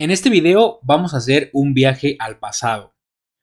En este video vamos a hacer un viaje al pasado.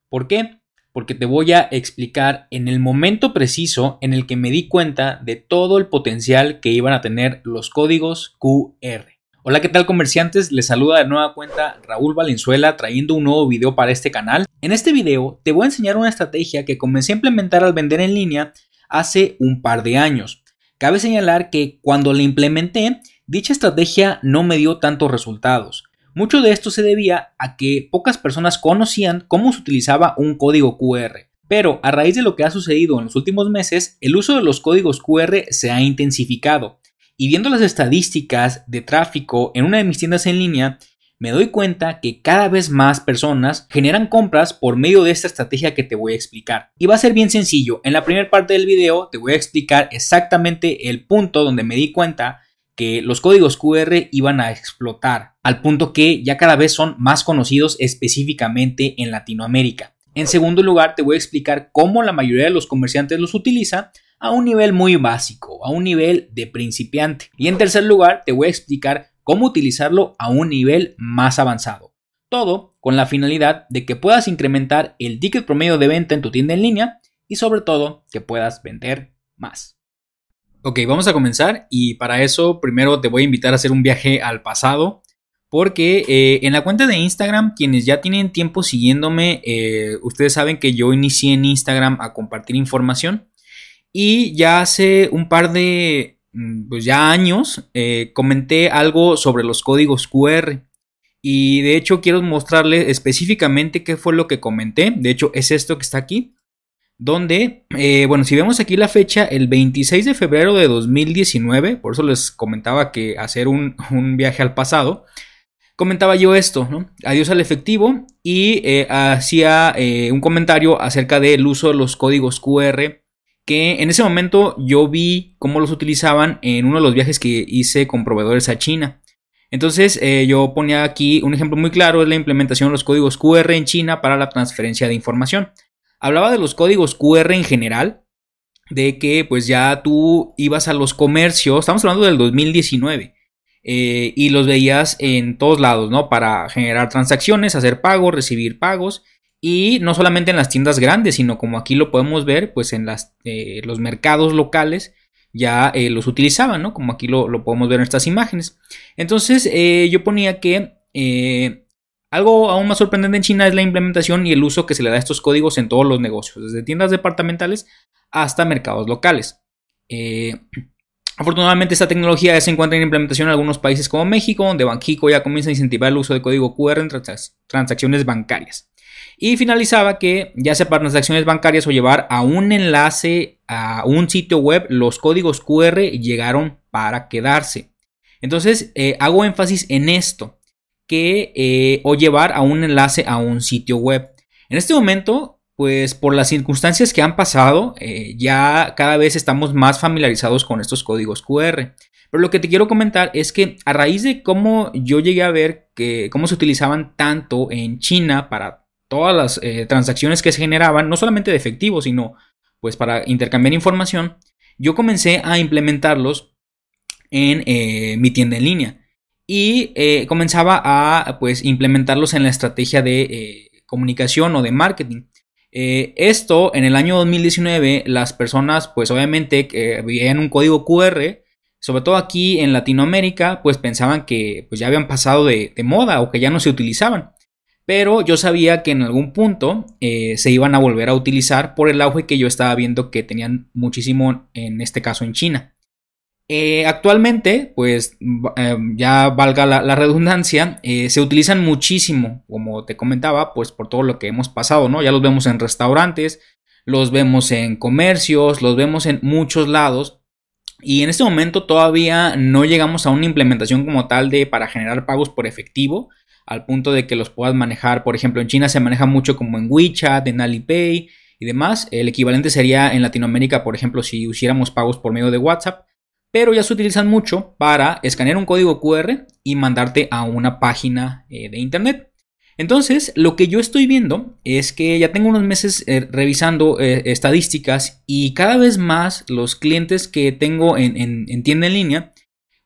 ¿Por qué? Porque te voy a explicar en el momento preciso en el que me di cuenta de todo el potencial que iban a tener los códigos QR. Hola, ¿qué tal comerciantes? Les saluda de nueva cuenta Raúl Valenzuela trayendo un nuevo video para este canal. En este video te voy a enseñar una estrategia que comencé a implementar al vender en línea hace un par de años. Cabe señalar que cuando la implementé, dicha estrategia no me dio tantos resultados. Mucho de esto se debía a que pocas personas conocían cómo se utilizaba un código QR. Pero a raíz de lo que ha sucedido en los últimos meses, el uso de los códigos QR se ha intensificado. Y viendo las estadísticas de tráfico en una de mis tiendas en línea, me doy cuenta que cada vez más personas generan compras por medio de esta estrategia que te voy a explicar. Y va a ser bien sencillo. En la primera parte del video te voy a explicar exactamente el punto donde me di cuenta que los códigos QR iban a explotar, al punto que ya cada vez son más conocidos específicamente en Latinoamérica. En segundo lugar, te voy a explicar cómo la mayoría de los comerciantes los utiliza a un nivel muy básico, a un nivel de principiante. Y en tercer lugar, te voy a explicar cómo utilizarlo a un nivel más avanzado. Todo con la finalidad de que puedas incrementar el ticket promedio de venta en tu tienda en línea y sobre todo que puedas vender más. Ok, vamos a comenzar y para eso primero te voy a invitar a hacer un viaje al pasado porque eh, en la cuenta de Instagram, quienes ya tienen tiempo siguiéndome, eh, ustedes saben que yo inicié en Instagram a compartir información y ya hace un par de, mm, pues ya años, eh, comenté algo sobre los códigos QR. Y de hecho quiero mostrarles específicamente qué fue lo que comenté. De hecho es esto que está aquí donde, eh, bueno, si vemos aquí la fecha, el 26 de febrero de 2019, por eso les comentaba que hacer un, viaje al pasado, comentaba yo esto, ¿no? Adiós al efectivo y eh, hacía eh, un comentario acerca del uso de los códigos QR que en ese momento yo vi cómo los utilizaban en uno de los viajes que hice con proveedores a China. Entonces yo ponía aquí un ejemplo muy claro, es la implementación de los códigos QR en China para la transferencia de información hablaba de los códigos QR en general, de que pues ya tú ibas a los comercios, estamos hablando del 2019, eh, y los veías en todos lados, ¿no? Para generar transacciones, hacer pagos, recibir pagos, y no solamente en las tiendas grandes, sino como aquí lo podemos ver, pues en las, eh, los mercados locales ya eh, los utilizaban, ¿no? Como aquí lo, lo, podemos ver en estas imágenes. Entonces yo ponía que algo aún más sorprendente en China es la implementación y el uso que se le da a estos códigos en todos los negocios, desde tiendas departamentales hasta mercados locales. Eh, afortunadamente esta tecnología se encuentra en implementación en algunos países como México, donde Banxico ya comienza a incentivar el uso de código QR en transacciones bancarias. Y finalizaba que ya sea para transacciones bancarias o llevar a un enlace a un sitio web, los códigos QR llegaron para quedarse. Entonces eh, hago énfasis en esto que eh, o llevar a un enlace a un sitio web. En este momento, pues por las circunstancias que han pasado, eh, ya cada vez estamos más familiarizados con estos códigos QR. Pero lo que te quiero comentar es que a raíz de cómo yo llegué a ver que cómo se utilizaban tanto en China para todas las eh, transacciones que se generaban, no solamente de efectivo, sino pues para intercambiar información, yo comencé a implementarlos en mi tienda en línea y eh, comenzaba a pues implementarlos en la estrategia de eh, comunicación o de marketing. Eh, esto en el año 2019 las personas pues obviamente que veían un código QR, sobre todo aquí en Latinoamérica pues pensaban que pues ya habían pasado de, de moda o que ya no se utilizaban. Pero yo sabía que en algún punto se iban a volver a utilizar por el auge que yo estaba viendo que tenían muchísimo en este caso en China. Eh, actualmente, pues eh, ya valga la, redundancia, eh, se utilizan muchísimo, como te comentaba, pues por todo lo que hemos pasado, ¿no? Ya los vemos en restaurantes, los vemos en comercios, los vemos en muchos lados. Y en este momento todavía no llegamos a una implementación como tal de para generar pagos por efectivo, al punto de que los puedas manejar, por ejemplo, en China se maneja mucho como en WeChat, en Alipay y demás. El equivalente sería en Latinoamérica, por ejemplo, si hiciéramos pagos por medio de WhatsApp pero ya se utilizan mucho para escanear un código QR y mandarte a una página eh, de internet. Entonces, lo que yo estoy viendo es que ya tengo unos meses eh, revisando eh, estadísticas y cada vez más los clientes que tengo en, tienda en línea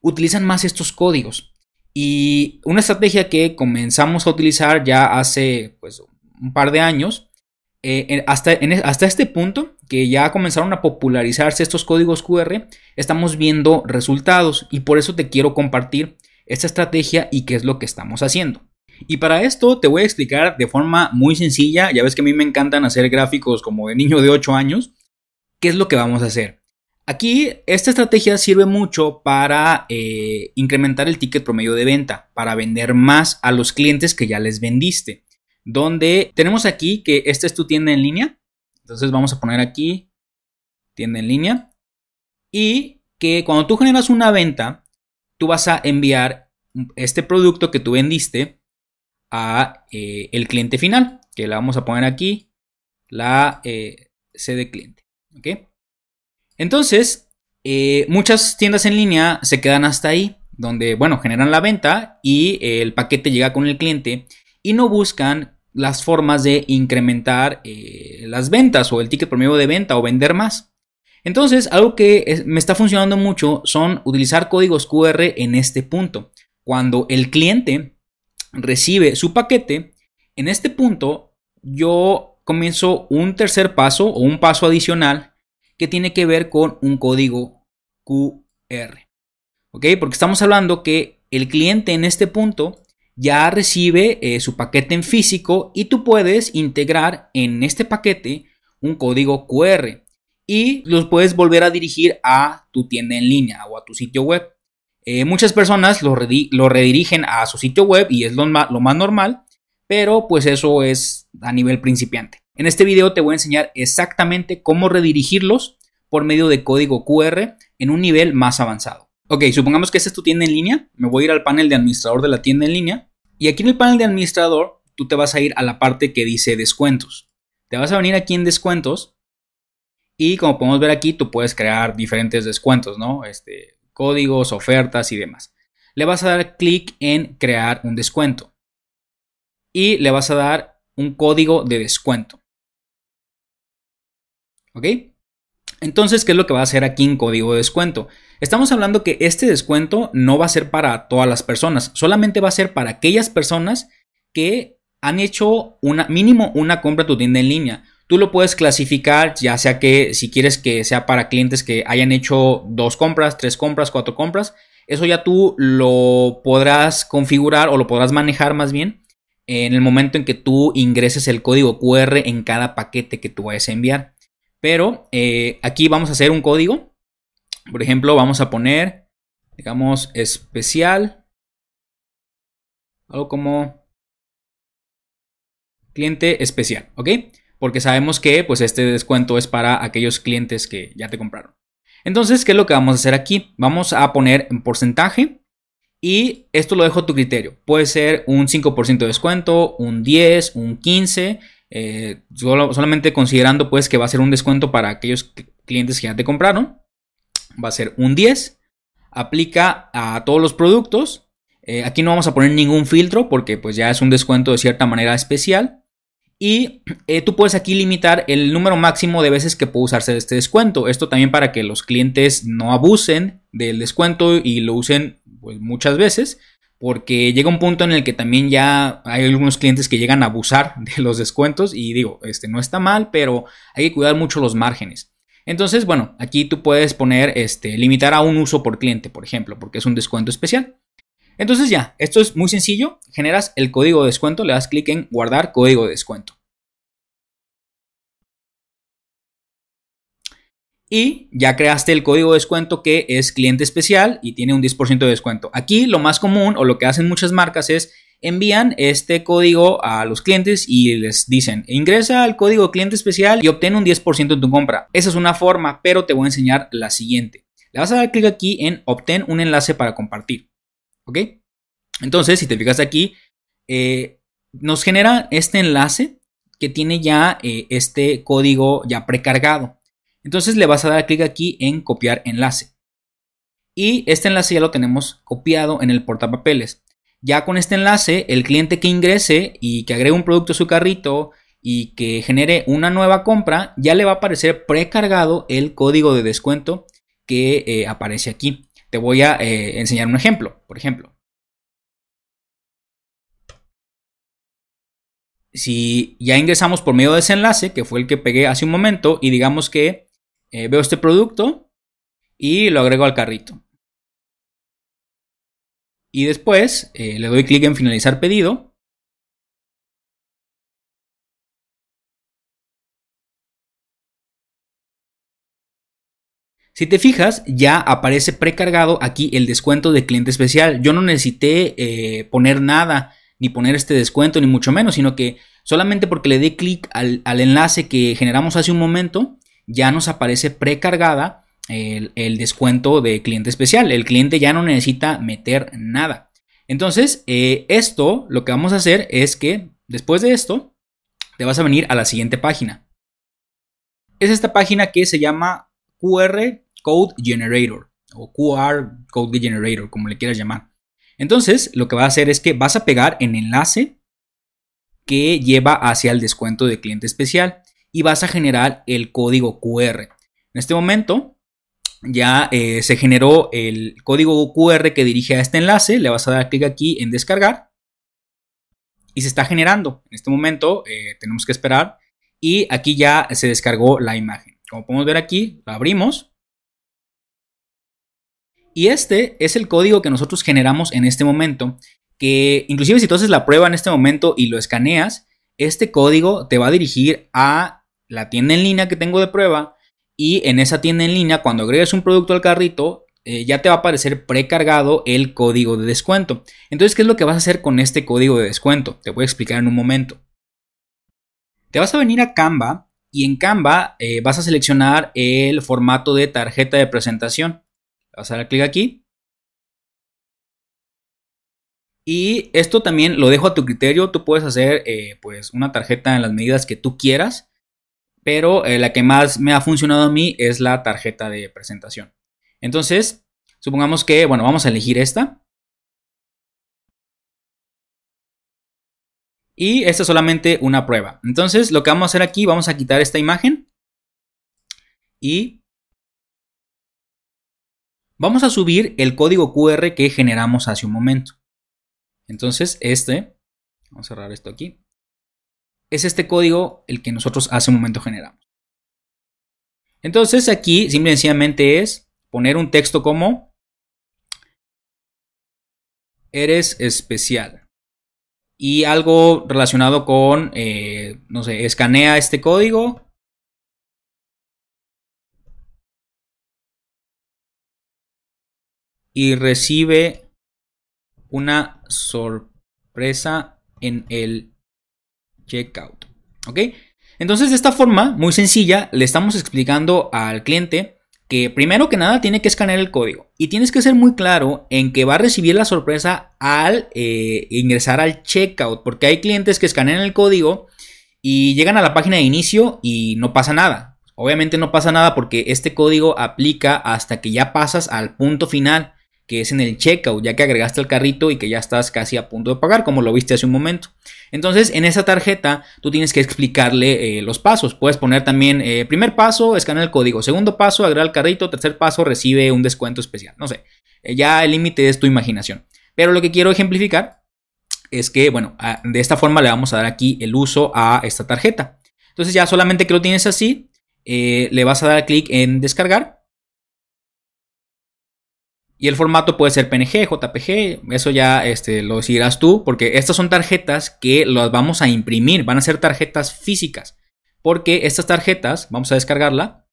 utilizan más estos códigos. Y una estrategia que comenzamos a utilizar ya hace pues, un par de años, hasta, hasta este punto, que ya comenzaron a popularizarse estos códigos QR, estamos viendo resultados y por eso te quiero compartir esta estrategia y qué es lo que estamos haciendo. Y para esto te voy a explicar de forma muy sencilla, ya ves que a mí me encantan hacer gráficos como de niño de 8 años, qué es lo que vamos a hacer. Aquí esta estrategia sirve mucho para eh, incrementar el ticket promedio de venta, para vender más a los clientes que ya les vendiste. Donde tenemos aquí que esta es tu tienda en línea. Entonces vamos a poner aquí tienda en línea. Y que cuando tú generas una venta, tú vas a enviar este producto que tú vendiste a eh, el cliente final. Que le vamos a poner aquí la eh, C de cliente. ¿Ok? Entonces, eh, muchas tiendas en línea se quedan hasta ahí, donde, bueno, generan la venta y el paquete llega con el cliente y no buscan las formas de incrementar eh, las ventas o el ticket promedio de venta o vender más. Entonces, algo que me está funcionando mucho son utilizar códigos QR en este punto. Cuando el cliente recibe su paquete, en este punto yo comienzo un tercer paso o un paso adicional que tiene que ver con un código QR. ¿Ok? Porque estamos hablando que el cliente en este punto ya recibe eh, su paquete en físico y tú puedes integrar en este paquete un código QR y los puedes volver a dirigir a tu tienda en línea o a tu sitio web. Eh, muchas personas lo, redirigen a su sitio web y es lo, más normal, pero pues eso es a nivel principiante. En este video te voy a enseñar exactamente cómo redirigirlos por medio de código QR en un nivel más avanzado. Ok, supongamos que esta es tu tienda en línea. Me voy a ir al panel de administrador de la tienda en línea. Y aquí en el panel de administrador, tú te vas a ir a la parte que dice descuentos. Te vas a venir aquí en descuentos. Y como podemos ver aquí, tú puedes crear diferentes descuentos, ¿no? Este, códigos, ofertas y demás. Le vas a dar clic en crear un descuento. Y le vas a dar un código de descuento. ¿Ok? Entonces, ¿qué es lo que va a hacer aquí en código de descuento? Estamos hablando que este descuento no va a ser para todas las personas, solamente va a ser para aquellas personas que han hecho una mínimo una compra en tu tienda en línea. Tú lo puedes clasificar, ya sea que si quieres que sea para clientes que hayan hecho dos compras, tres compras, cuatro compras, eso ya tú lo podrás configurar o lo podrás manejar más bien en el momento en que tú ingreses el código QR en cada paquete que tú vayas a enviar. Pero eh, aquí vamos a hacer un código. Por ejemplo, vamos a poner, digamos, especial. Algo como cliente especial, ¿ok? Porque sabemos que pues este descuento es para aquellos clientes que ya te compraron. Entonces, ¿qué es lo que vamos a hacer aquí? Vamos a poner en porcentaje y esto lo dejo a tu criterio. Puede ser un 5% de descuento, un 10, un 15 eh, solamente considerando pues que va a ser un descuento para aquellos clientes que ya te compraron. Va a ser un 10. Aplica a todos los productos. Eh, aquí no vamos a poner ningún filtro porque pues ya es un descuento de cierta manera especial. Y eh, tú puedes aquí limitar el número máximo de veces que puede usarse este descuento. Esto también para que los clientes no abusen del descuento y lo usen pues, muchas veces porque llega un punto en el que también ya hay algunos clientes que llegan a abusar de los descuentos y digo, este no está mal, pero hay que cuidar mucho los márgenes. Entonces, bueno, aquí tú puedes poner, este, limitar a un uso por cliente, por ejemplo, porque es un descuento especial. Entonces ya, esto es muy sencillo, generas el código de descuento, le das clic en guardar código de descuento. y ya creaste el código de descuento que es cliente especial y tiene un 10% de descuento. Aquí lo más común o lo que hacen muchas marcas es envían este código a los clientes y les dicen ingresa al código cliente especial y obtén un 10% en tu compra. Esa es una forma, pero te voy a enseñar la siguiente. Le vas a dar clic aquí en obtén un enlace para compartir. ¿Ok? Entonces, si te fijas aquí, eh, nos genera este enlace que tiene ya eh, este código ya precargado. Entonces le vas a dar clic aquí en copiar enlace. Y este enlace ya lo tenemos copiado en el portapapeles. Ya con este enlace, el cliente que ingrese y que agregue un producto a su carrito y que genere una nueva compra, ya le va a aparecer precargado el código de descuento que eh, aparece aquí. Te voy a eh, enseñar un ejemplo, por ejemplo. Si ya ingresamos por medio de ese enlace, que fue el que pegué hace un momento, y digamos que eh, veo este producto y lo agrego al carrito. Y después eh, le doy clic en finalizar pedido. Si te fijas, ya aparece precargado aquí el descuento de cliente especial. Yo no necesité eh, poner nada, ni poner este descuento, ni mucho menos, sino que solamente porque le dé clic al, enlace que generamos hace un momento, ya nos aparece precargada el, descuento de cliente especial. El cliente ya no necesita meter nada. Entonces, eh, esto lo que vamos a hacer es que después de esto, te vas a venir a la siguiente página. Es esta página que se llama QR Code Generator o QR Code Generator, como le quieras llamar. Entonces, lo que va a hacer es que vas a pegar en enlace que lleva hacia el descuento de cliente especial y vas a generar el código QR. En este momento ya eh, se generó el código QR que dirige a este enlace, le vas a dar clic aquí en descargar y se está generando. En este momento eh, tenemos que esperar y aquí ya se descargó la imagen. Como podemos ver aquí, la abrimos y este es el código que nosotros generamos en este momento, que inclusive si tú haces la prueba en este momento y lo escaneas, este código te va a dirigir a la tienda en línea que tengo de prueba y en esa tienda en línea cuando agregues un producto al carrito eh, ya te va a aparecer precargado el código de descuento. Entonces, ¿qué es lo que vas a hacer con este código de descuento? Te voy a explicar en un momento. Te vas a venir a Canva y en Canva eh, vas a seleccionar el formato de tarjeta de presentación. Vas a dar clic aquí. Y esto también lo dejo a tu criterio. Tú puedes hacer eh, pues una tarjeta en las medidas que tú quieras. Pero eh, la que más me ha funcionado a mí es la tarjeta de presentación. Entonces, supongamos que, bueno, vamos a elegir esta. Y esta es solamente una prueba. Entonces, lo que vamos a hacer aquí, vamos a quitar esta imagen. Y vamos a subir el código QR que generamos hace un momento. Entonces, este, vamos a cerrar esto aquí, es este código el que nosotros hace un momento generamos. Entonces, aquí simple y sencillamente es poner un texto como eres especial. Y algo relacionado con, eh, no sé, escanea este código y recibe una sorpresa en el checkout. ¿Ok? Entonces, de esta forma, muy sencilla, le estamos explicando al cliente que primero que nada tiene que escanear el código y tienes que ser muy claro en que va a recibir la sorpresa al eh, ingresar al checkout, porque hay clientes que escanean el código y llegan a la página de inicio y no pasa nada. Obviamente no pasa nada porque este código aplica hasta que ya pasas al punto final que es en el checkout, ya que agregaste el carrito y que ya estás casi a punto de pagar, como lo viste hace un momento. Entonces, en esa tarjeta, tú tienes que explicarle eh, los pasos. Puedes poner también, eh, primer paso, escanear el código. Segundo paso, agregar el carrito. Tercer paso, recibe un descuento especial. No sé, eh, ya el límite es tu imaginación. Pero lo que quiero ejemplificar es que, bueno, de esta forma le vamos a dar aquí el uso a esta tarjeta. Entonces, ya solamente que lo tienes así, le vas a dar clic en descargar y el formato puede ser PNG, JPG, eso ya este, lo decidirás tú, porque estas son tarjetas que las vamos a imprimir, van a ser tarjetas físicas. Porque estas tarjetas, vamos a descargarla.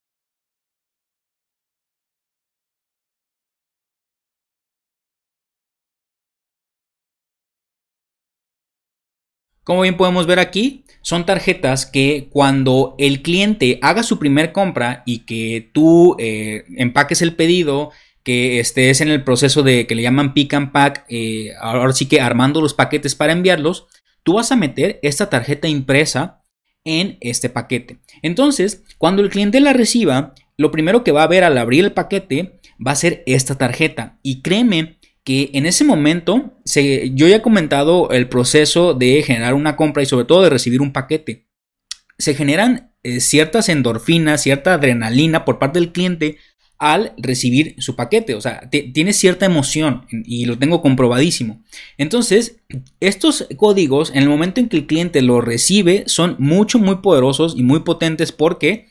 Como bien podemos ver aquí, son tarjetas que cuando el cliente haga su primer compra y que tú eh, empaques el pedido, que estés en el proceso de que le llaman pick and pack, eh, ahora sí que armando los paquetes para enviarlos, tú vas a meter esta tarjeta impresa en este paquete. Entonces, cuando el cliente la reciba, lo primero que va a ver al abrir el paquete va a ser esta tarjeta. Y créeme que en ese momento, yo ya he comentado el proceso de generar una compra y sobre todo de recibir un paquete. Se generan eh, ciertas endorfinas, cierta adrenalina por parte del cliente al recibir su paquete. O sea, tiene cierta emoción y lo tengo comprobadísimo. Entonces, estos códigos, en el momento en que el cliente lo recibe, son mucho, muy poderosos y muy potentes porque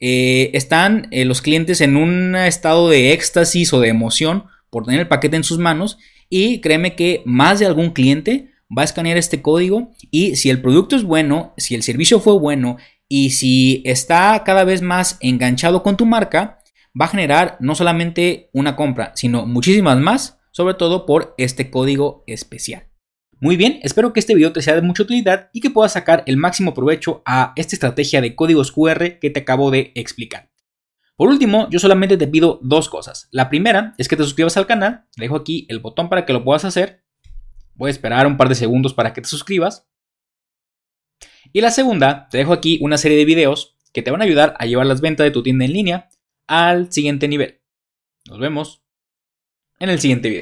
eh, están eh, los clientes en un estado de éxtasis o de emoción por tener el paquete en sus manos. Y créeme que más de algún cliente va a escanear este código y si el producto es bueno, si el servicio fue bueno y si está cada vez más enganchado con tu marca, va a generar no solamente una compra, sino muchísimas más, sobre todo por este código especial. Muy bien, espero que este video te sea de mucha utilidad y que puedas sacar el máximo provecho a esta estrategia de códigos QR que te acabo de explicar. Por último, yo solamente te pido dos cosas. La primera es que te suscribas al canal, te dejo aquí el botón para que lo puedas hacer. Voy a esperar un par de segundos para que te suscribas. Y la segunda, te dejo aquí una serie de videos que te van a ayudar a llevar las ventas de tu tienda en línea al siguiente nivel. Nos vemos en el siguiente video.